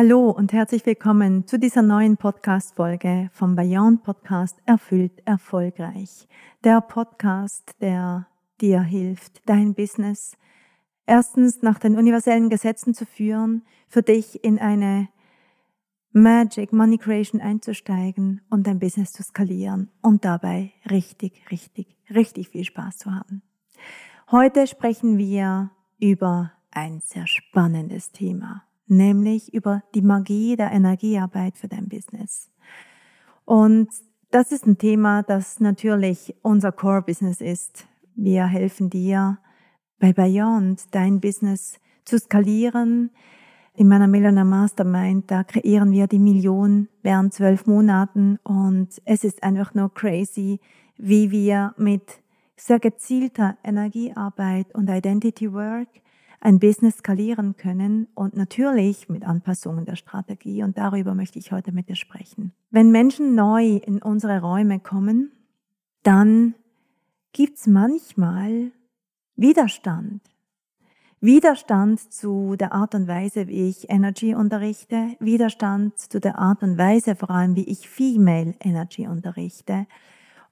Hallo und herzlich willkommen zu dieser neuen Podcast-Folge vom Beyond Podcast Erfüllt Erfolgreich. Der Podcast, der dir hilft, dein Business erstens nach den universellen Gesetzen zu führen, für dich in eine Magic Money Creation einzusteigen und dein Business zu skalieren und dabei richtig, richtig, richtig viel Spaß zu haben. Heute sprechen wir über ein sehr spannendes Thema nämlich über die Magie der Energiearbeit für dein Business. Und das ist ein Thema, das natürlich unser Core-Business ist. Wir helfen dir bei Beyond dein Business zu skalieren. In meiner Millionaire Mastermind, da kreieren wir die Million während zwölf Monaten und es ist einfach nur crazy, wie wir mit sehr gezielter Energiearbeit und Identity Work ein Business skalieren können und natürlich mit Anpassungen der Strategie. Und darüber möchte ich heute mit dir sprechen. Wenn Menschen neu in unsere Räume kommen, dann gibt's manchmal Widerstand. Widerstand zu der Art und Weise, wie ich Energy unterrichte, Widerstand zu der Art und Weise vor allem, wie ich Female Energy unterrichte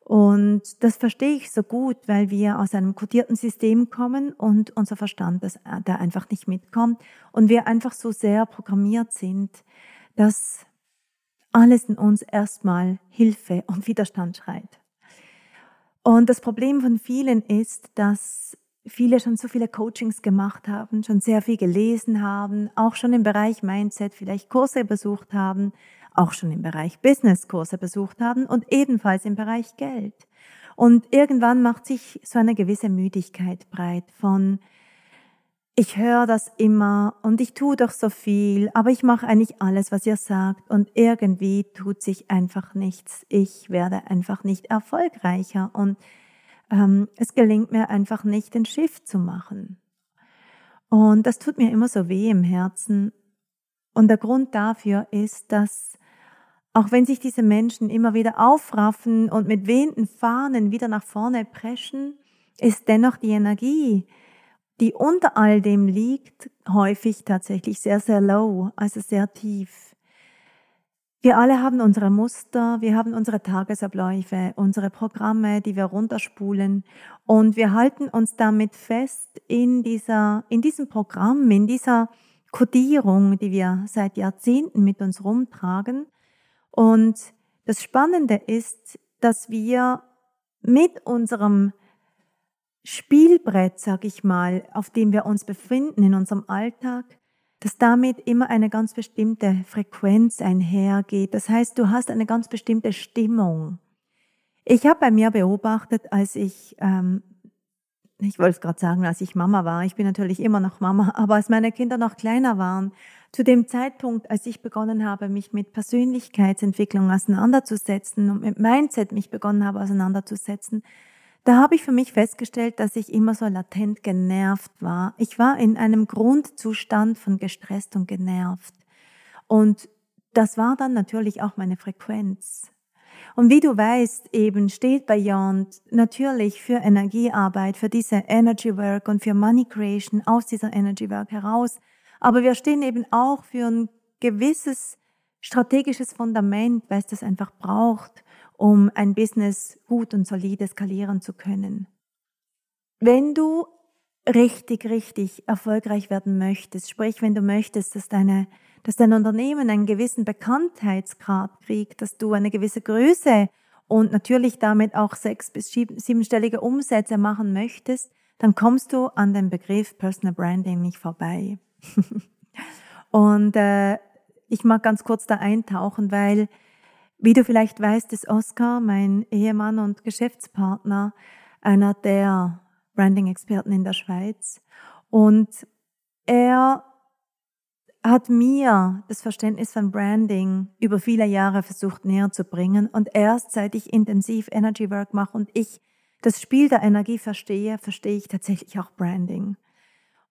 und das verstehe ich so gut, weil wir aus einem kodierten System kommen und unser Verstand das, äh, da einfach nicht mitkommt und wir einfach so sehr programmiert sind, dass alles in uns erstmal Hilfe und Widerstand schreit. Und das Problem von vielen ist, dass viele schon so viele Coachings gemacht haben, schon sehr viel gelesen haben, auch schon im Bereich Mindset vielleicht Kurse besucht haben, auch schon im Bereich Businesskurse besucht haben und ebenfalls im Bereich Geld. Und irgendwann macht sich so eine gewisse Müdigkeit breit von, ich höre das immer und ich tue doch so viel, aber ich mache eigentlich alles, was ihr sagt und irgendwie tut sich einfach nichts. Ich werde einfach nicht erfolgreicher und ähm, es gelingt mir einfach nicht, den Schiff zu machen. Und das tut mir immer so weh im Herzen. Und der Grund dafür ist, dass auch wenn sich diese Menschen immer wieder aufraffen und mit wehenden Fahnen wieder nach vorne preschen, ist dennoch die Energie, die unter all dem liegt, häufig tatsächlich sehr, sehr low, also sehr tief. Wir alle haben unsere Muster, wir haben unsere Tagesabläufe, unsere Programme, die wir runterspulen und wir halten uns damit fest in dieser, in diesem Programm, in dieser Kodierung, die wir seit Jahrzehnten mit uns rumtragen und das Spannende ist, dass wir mit unserem Spielbrett, sag ich mal, auf dem wir uns befinden in unserem Alltag, dass damit immer eine ganz bestimmte Frequenz einhergeht. Das heißt, du hast eine ganz bestimmte Stimmung. Ich habe bei mir beobachtet, als ich, ähm, ich wollte es gerade sagen, als ich Mama war, ich bin natürlich immer noch Mama, aber als meine Kinder noch kleiner waren, zu dem Zeitpunkt, als ich begonnen habe, mich mit Persönlichkeitsentwicklung auseinanderzusetzen und mit Mindset mich begonnen habe auseinanderzusetzen, da habe ich für mich festgestellt, dass ich immer so latent genervt war. Ich war in einem Grundzustand von gestresst und genervt. Und das war dann natürlich auch meine Frequenz. Und wie du weißt, eben steht Beyond natürlich für Energiearbeit, für diese Energy Work und für Money Creation aus dieser Energy Work heraus aber wir stehen eben auch für ein gewisses strategisches Fundament, weil es das einfach braucht, um ein Business gut und solide skalieren zu können. Wenn du richtig, richtig erfolgreich werden möchtest, sprich, wenn du möchtest, dass deine, dass dein Unternehmen einen gewissen Bekanntheitsgrad kriegt, dass du eine gewisse Größe und natürlich damit auch sechs- bis siebenstellige Umsätze machen möchtest, dann kommst du an den Begriff Personal Branding nicht vorbei. und äh, ich mag ganz kurz da eintauchen, weil, wie du vielleicht weißt, ist Oscar, mein Ehemann und Geschäftspartner, einer der Branding-Experten in der Schweiz. Und er hat mir das Verständnis von Branding über viele Jahre versucht näher zu bringen. Und erst seit ich intensiv Energy Work mache und ich das Spiel der Energie verstehe, verstehe ich tatsächlich auch Branding.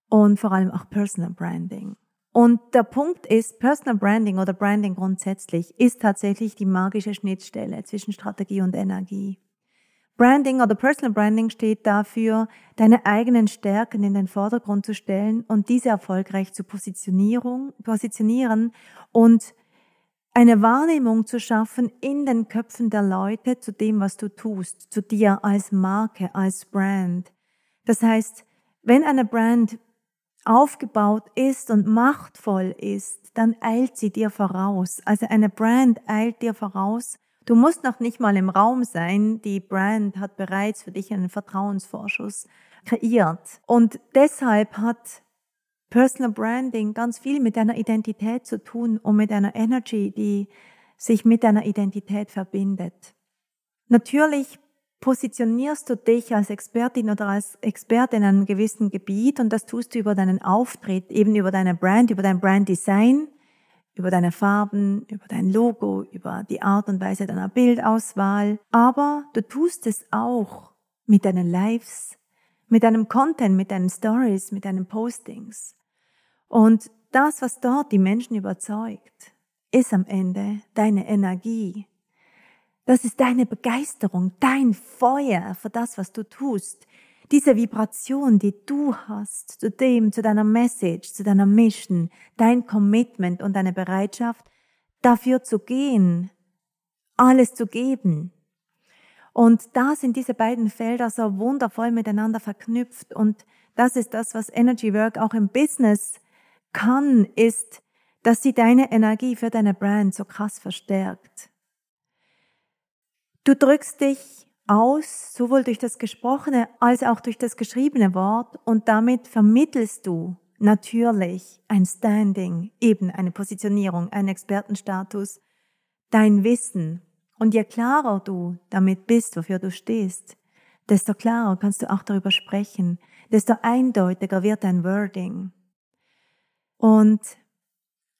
Und vor allem auch Personal Branding. Und der Punkt ist, Personal Branding oder Branding grundsätzlich ist tatsächlich die magische Schnittstelle zwischen Strategie und Energie. Branding oder Personal Branding steht dafür, deine eigenen Stärken in den Vordergrund zu stellen und diese erfolgreich zu positionieren und eine Wahrnehmung zu schaffen in den Köpfen der Leute zu dem, was du tust, zu dir als Marke, als Brand. Das heißt, wenn eine Brand aufgebaut ist und machtvoll ist, dann eilt sie dir voraus. Also eine Brand eilt dir voraus Du musst noch nicht mal im Raum sein. Die Brand hat bereits für dich einen Vertrauensvorschuss kreiert. Und deshalb hat Personal Branding ganz viel mit deiner Identität zu tun und mit einer Energy, die sich mit deiner Identität verbindet. Natürlich positionierst du dich als Expertin oder als Experte in einem gewissen Gebiet und das tust du über deinen Auftritt, eben über deine Brand, über dein Branddesign über deine Farben, über dein Logo, über die Art und Weise deiner Bildauswahl. Aber du tust es auch mit deinen Lives, mit deinem Content, mit deinen Stories, mit deinen Postings. Und das, was dort die Menschen überzeugt, ist am Ende deine Energie. Das ist deine Begeisterung, dein Feuer für das, was du tust, diese Vibration, die du hast, zu dem, zu deiner Message, zu deiner Mission, dein Commitment und deine Bereitschaft, dafür zu gehen, alles zu geben. Und da sind diese beiden Felder so wundervoll miteinander verknüpft. Und das ist das, was Energy Work auch im Business kann, ist, dass sie deine Energie für deine Brand so krass verstärkt. Du drückst dich aus, sowohl durch das gesprochene als auch durch das geschriebene Wort und damit vermittelst du natürlich ein Standing, eben eine Positionierung, einen Expertenstatus, dein Wissen. Und je klarer du damit bist, wofür du stehst, desto klarer kannst du auch darüber sprechen, desto eindeutiger wird dein Wording. Und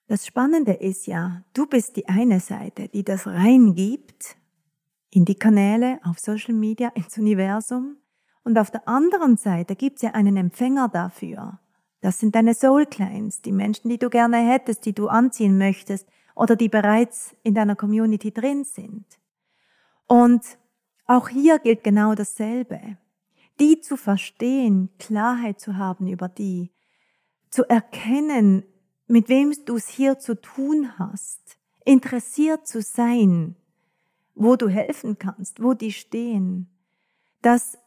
das Spannende ist ja, du bist die eine Seite, die das reingibt in die Kanäle, auf Social Media, ins Universum. Und auf der anderen Seite gibt es ja einen Empfänger dafür. Das sind deine Soul Clients, die Menschen, die du gerne hättest, die du anziehen möchtest oder die bereits in deiner Community drin sind. Und auch hier gilt genau dasselbe. Die zu verstehen, Klarheit zu haben über die, zu erkennen, mit wem du es hier zu tun hast, interessiert zu sein, wo du helfen kannst, wo die stehen. Das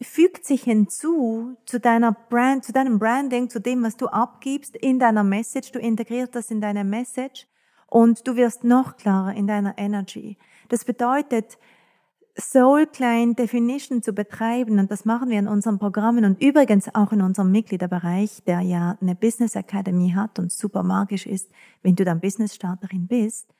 fügt sich hinzu zu deiner Brand, zu deinem Branding, zu dem, was du abgibst in deiner Message. Du integrierst das in deine Message und du wirst noch klarer in deiner Energy. Das bedeutet, Soul Client Definition zu betreiben und das machen wir in unseren Programmen und übrigens auch in unserem Mitgliederbereich, der ja eine Business Academy hat und super magisch ist, wenn du dann Business Starterin bist.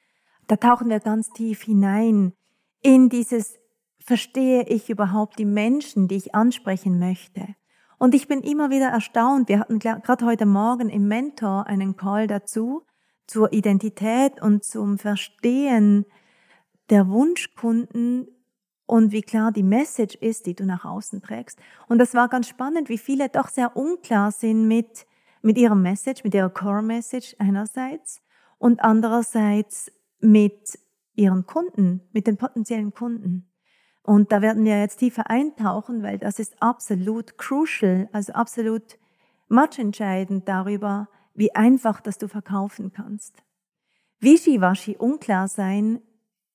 Da tauchen wir ganz tief hinein in dieses, verstehe ich überhaupt die Menschen, die ich ansprechen möchte? Und ich bin immer wieder erstaunt. Wir hatten gerade heute Morgen im Mentor einen Call dazu, zur Identität und zum Verstehen der Wunschkunden und wie klar die Message ist, die du nach außen trägst. Und das war ganz spannend, wie viele doch sehr unklar sind mit, mit ihrer Message, mit ihrer Core Message einerseits und andererseits mit ihren Kunden, mit den potenziellen Kunden. Und da werden wir jetzt tiefer eintauchen, weil das ist absolut crucial, also absolut much entscheidend darüber, wie einfach das du verkaufen kannst. Wischiwaschi, unklar sein,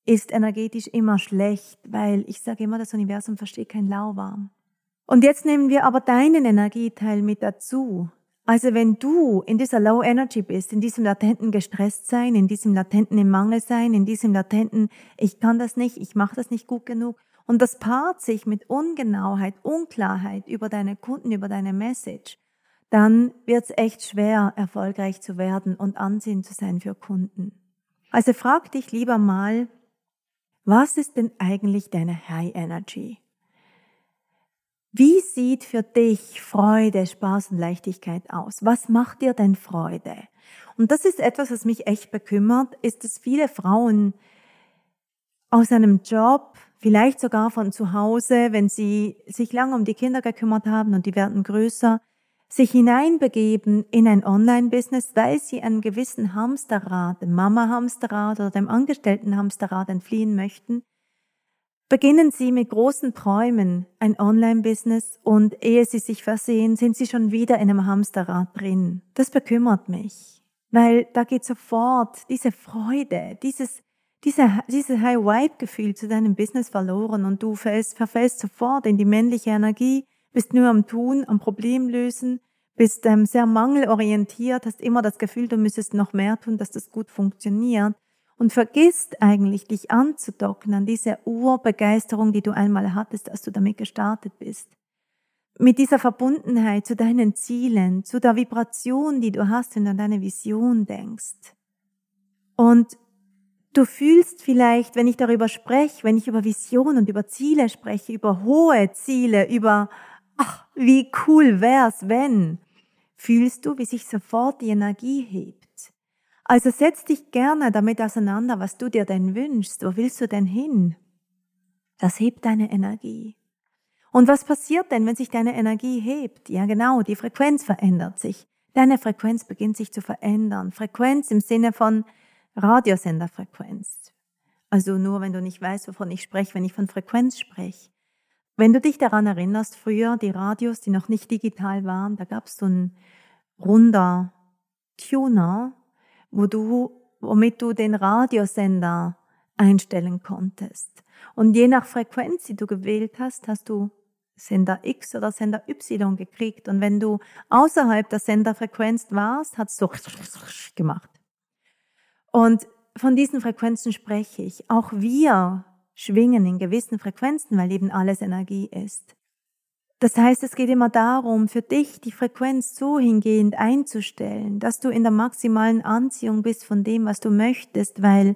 ist energetisch immer schlecht, weil ich sage immer, das Universum versteht kein Lauwarm. Und jetzt nehmen wir aber deinen Energieteil mit dazu. Also wenn du in dieser Low Energy bist, in diesem latenten gestresst sein, in diesem latenten im Mangel sein, in diesem latenten ich kann das nicht, ich mache das nicht gut genug und das paart sich mit Ungenauheit, Unklarheit über deine Kunden, über deine Message, dann wird es echt schwer erfolgreich zu werden und ansehen zu sein für Kunden. Also frag dich lieber mal, was ist denn eigentlich deine High Energy? Wie sieht für dich Freude, Spaß und Leichtigkeit aus? Was macht dir denn Freude? Und das ist etwas, was mich echt bekümmert, ist, dass viele Frauen aus einem Job, vielleicht sogar von zu Hause, wenn sie sich lange um die Kinder gekümmert haben und die werden größer, sich hineinbegeben in ein Online-Business, weil sie einem gewissen Hamsterrad, dem Mama-Hamsterrad oder dem Angestellten-Hamsterrad entfliehen möchten, Beginnen Sie mit großen Träumen ein Online-Business und ehe Sie sich versehen, sind Sie schon wieder in einem Hamsterrad drin. Das bekümmert mich, weil da geht sofort diese Freude, dieses, diese, diese High-Vibe-Gefühl zu deinem Business verloren und du fällst, verfällst sofort in die männliche Energie, bist nur am Tun, am Problem lösen, bist ähm, sehr mangelorientiert, hast immer das Gefühl, du müsstest noch mehr tun, dass das gut funktioniert und vergisst eigentlich, dich anzudocken an diese Urbegeisterung, die du einmal hattest, als du damit gestartet bist. Mit dieser Verbundenheit zu deinen Zielen, zu der Vibration, die du hast, wenn du an deine Vision denkst. Und du fühlst vielleicht, wenn ich darüber spreche, wenn ich über Vision und über Ziele spreche, über hohe Ziele, über, ach, wie cool wär's, wenn, fühlst du, wie sich sofort die Energie hebt also setz dich gerne damit auseinander, was du dir denn wünschst. Wo willst du denn hin? Das hebt deine Energie. Und was passiert denn, wenn sich deine Energie hebt? Ja, genau, die Frequenz verändert sich. Deine Frequenz beginnt sich zu verändern. Frequenz im Sinne von Radiosenderfrequenz. Also nur, wenn du nicht weißt, wovon ich spreche, wenn ich von Frequenz spreche. Wenn du dich daran erinnerst, früher die Radios, die noch nicht digital waren, da gab es so ein runder Tuner, wo du, womit du den Radiosender einstellen konntest. Und je nach Frequenz, die du gewählt hast, hast du Sender X oder Sender Y gekriegt. Und wenn du außerhalb der Senderfrequenz warst, hat es so gemacht. Und von diesen Frequenzen spreche ich. Auch wir schwingen in gewissen Frequenzen, weil eben alles Energie ist. Das heißt, es geht immer darum, für dich die Frequenz so hingehend einzustellen, dass du in der maximalen Anziehung bist von dem, was du möchtest, weil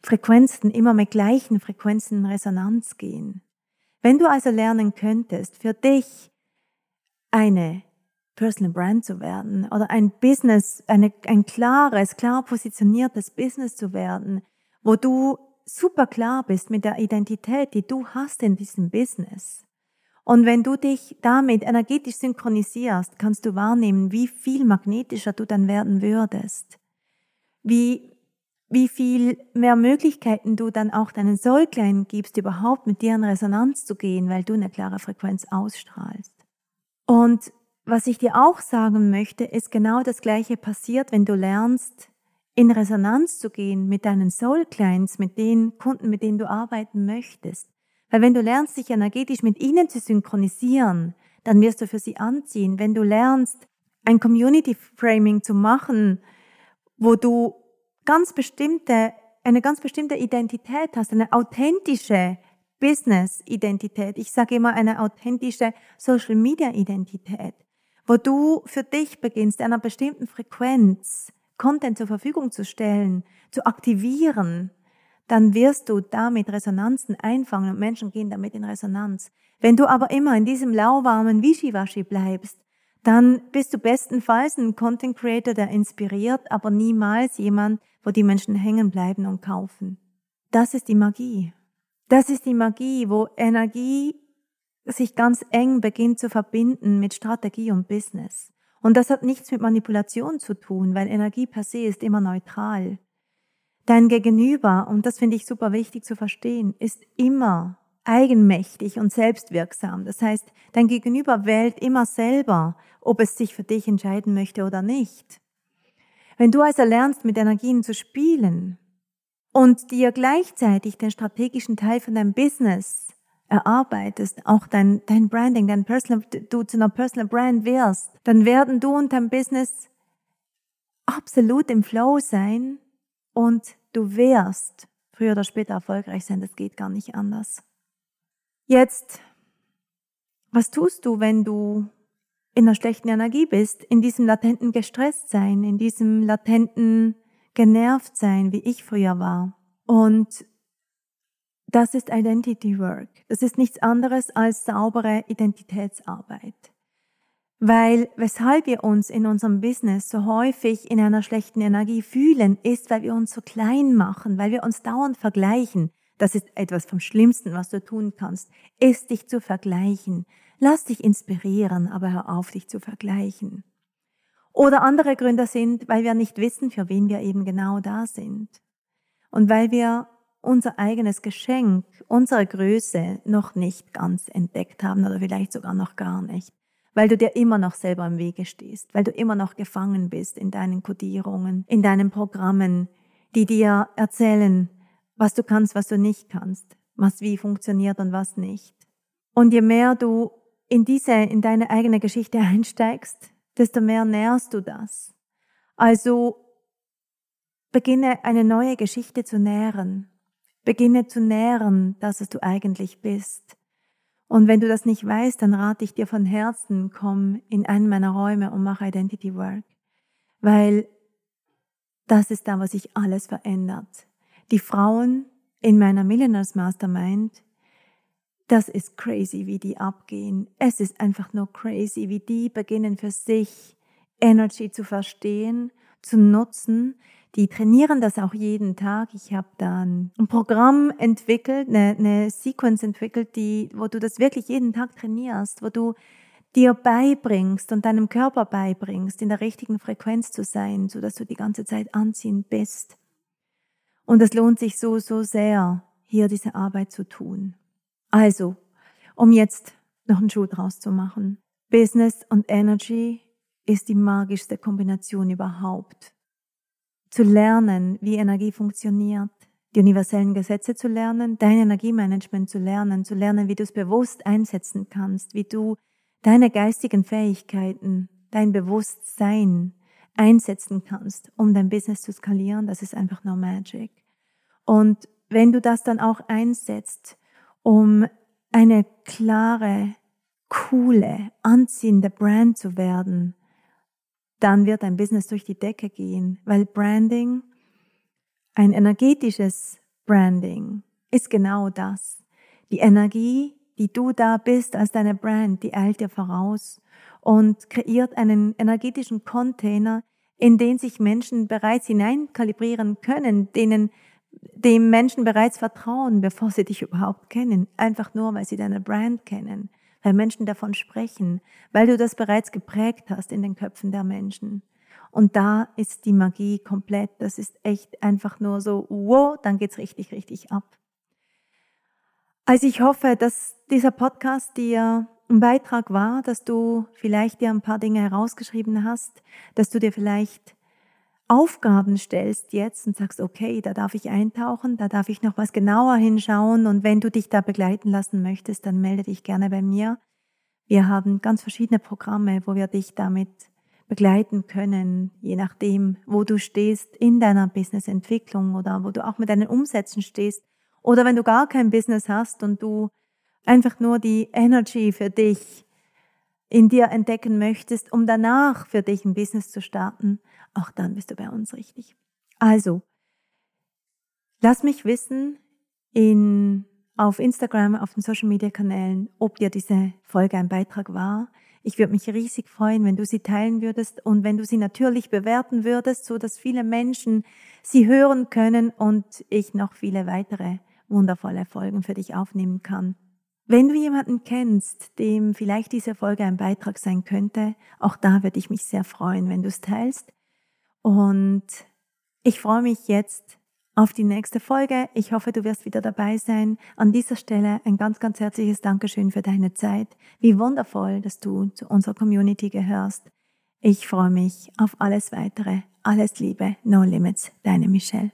Frequenzen immer mit gleichen Frequenzen in Resonanz gehen. Wenn du also lernen könntest, für dich eine Personal Brand zu werden oder ein Business, eine, ein klares, klar positioniertes Business zu werden, wo du super klar bist mit der Identität, die du hast in diesem Business, und wenn du dich damit energetisch synchronisierst, kannst du wahrnehmen, wie viel magnetischer du dann werden würdest. Wie, wie viel mehr Möglichkeiten du dann auch deinen Säuglein gibst, überhaupt mit dir in Resonanz zu gehen, weil du eine klare Frequenz ausstrahlst. Und was ich dir auch sagen möchte, ist genau das Gleiche passiert, wenn du lernst, in Resonanz zu gehen mit deinen Soul Clients, mit den Kunden, mit denen du arbeiten möchtest. Weil wenn du lernst, dich energetisch mit ihnen zu synchronisieren, dann wirst du für sie anziehen. Wenn du lernst, ein Community Framing zu machen, wo du ganz bestimmte, eine ganz bestimmte Identität hast, eine authentische Business-Identität. Ich sage immer eine authentische Social-Media-Identität, wo du für dich beginnst, einer bestimmten Frequenz Content zur Verfügung zu stellen, zu aktivieren, dann wirst du damit Resonanzen einfangen und Menschen gehen damit in Resonanz. Wenn du aber immer in diesem lauwarmen Wischiwaschi bleibst, dann bist du bestenfalls ein Content Creator, der inspiriert, aber niemals jemand, wo die Menschen hängen bleiben und kaufen. Das ist die Magie. Das ist die Magie, wo Energie sich ganz eng beginnt zu verbinden mit Strategie und Business. Und das hat nichts mit Manipulation zu tun, weil Energie per se ist immer neutral. Dein Gegenüber, und das finde ich super wichtig zu verstehen, ist immer eigenmächtig und selbstwirksam. Das heißt, dein Gegenüber wählt immer selber, ob es sich für dich entscheiden möchte oder nicht. Wenn du also lernst, mit Energien zu spielen und dir gleichzeitig den strategischen Teil von deinem Business erarbeitest, auch dein, dein Branding, dein Personal, du zu einer Personal Brand wirst, dann werden du und dein Business absolut im Flow sein und du wirst früher oder später erfolgreich sein. Das geht gar nicht anders. Jetzt, was tust du, wenn du in einer schlechten Energie bist, in diesem latenten Gestresstsein, in diesem latenten Genervtsein, wie ich früher war? Und das ist Identity Work. Das ist nichts anderes als saubere Identitätsarbeit. Weil weshalb wir uns in unserem Business so häufig in einer schlechten Energie fühlen, ist, weil wir uns so klein machen, weil wir uns dauernd vergleichen. Das ist etwas vom Schlimmsten, was du tun kannst, ist dich zu vergleichen. Lass dich inspirieren, aber hör auf, dich zu vergleichen. Oder andere Gründe sind, weil wir nicht wissen, für wen wir eben genau da sind. Und weil wir unser eigenes Geschenk, unsere Größe noch nicht ganz entdeckt haben oder vielleicht sogar noch gar nicht weil du dir immer noch selber im Wege stehst, weil du immer noch gefangen bist in deinen Kodierungen, in deinen Programmen, die dir erzählen, was du kannst, was du nicht kannst, was wie funktioniert und was nicht. Und je mehr du in diese, in deine eigene Geschichte einsteigst, desto mehr nährst du das. Also beginne eine neue Geschichte zu nähren. Beginne zu nähren, dass es du eigentlich bist. Und wenn du das nicht weißt, dann rate ich dir von Herzen, komm in einen meiner Räume und mach Identity Work. Weil das ist da, was sich alles verändert. Die Frauen in meiner Millionaires Mastermind, das ist crazy, wie die abgehen. Es ist einfach nur crazy, wie die beginnen für sich Energy zu verstehen, zu nutzen, die trainieren das auch jeden Tag. Ich habe dann ein Programm entwickelt, eine, eine Sequence entwickelt, die, wo du das wirklich jeden Tag trainierst, wo du dir beibringst und deinem Körper beibringst, in der richtigen Frequenz zu sein, so dass du die ganze Zeit anziehend bist. Und es lohnt sich so, so sehr, hier diese Arbeit zu tun. Also, um jetzt noch einen Schuh draus zu machen. Business und Energy ist die magischste Kombination überhaupt zu lernen, wie Energie funktioniert, die universellen Gesetze zu lernen, dein Energiemanagement zu lernen, zu lernen, wie du es bewusst einsetzen kannst, wie du deine geistigen Fähigkeiten, dein Bewusstsein einsetzen kannst, um dein Business zu skalieren, das ist einfach nur Magic. Und wenn du das dann auch einsetzt, um eine klare, coole, anziehende Brand zu werden, dann wird dein Business durch die Decke gehen, weil Branding, ein energetisches Branding, ist genau das. Die Energie, die du da bist als deine Brand, die eilt dir voraus und kreiert einen energetischen Container, in den sich Menschen bereits hineinkalibrieren können, denen dem Menschen bereits vertrauen, bevor sie dich überhaupt kennen, einfach nur, weil sie deine Brand kennen weil Menschen davon sprechen, weil du das bereits geprägt hast in den Köpfen der Menschen. Und da ist die Magie komplett. Das ist echt einfach nur so, wow, dann geht's richtig, richtig ab. Also ich hoffe, dass dieser Podcast dir ein Beitrag war, dass du vielleicht dir ein paar Dinge herausgeschrieben hast, dass du dir vielleicht Aufgaben stellst jetzt und sagst, okay, da darf ich eintauchen, da darf ich noch was genauer hinschauen und wenn du dich da begleiten lassen möchtest, dann melde dich gerne bei mir. Wir haben ganz verschiedene Programme, wo wir dich damit begleiten können, je nachdem, wo du stehst in deiner Businessentwicklung oder wo du auch mit deinen Umsätzen stehst oder wenn du gar kein Business hast und du einfach nur die Energy für dich in dir entdecken möchtest, um danach für dich ein Business zu starten, auch dann bist du bei uns richtig. Also, lass mich wissen in, auf Instagram, auf den Social Media Kanälen, ob dir diese Folge ein Beitrag war. Ich würde mich riesig freuen, wenn du sie teilen würdest und wenn du sie natürlich bewerten würdest, so dass viele Menschen sie hören können und ich noch viele weitere wundervolle Folgen für dich aufnehmen kann. Wenn du jemanden kennst, dem vielleicht diese Folge ein Beitrag sein könnte, auch da würde ich mich sehr freuen, wenn du es teilst. Und ich freue mich jetzt auf die nächste Folge. Ich hoffe, du wirst wieder dabei sein. An dieser Stelle ein ganz, ganz herzliches Dankeschön für deine Zeit. Wie wundervoll, dass du zu unserer Community gehörst. Ich freue mich auf alles weitere. Alles Liebe, no limits, deine Michelle.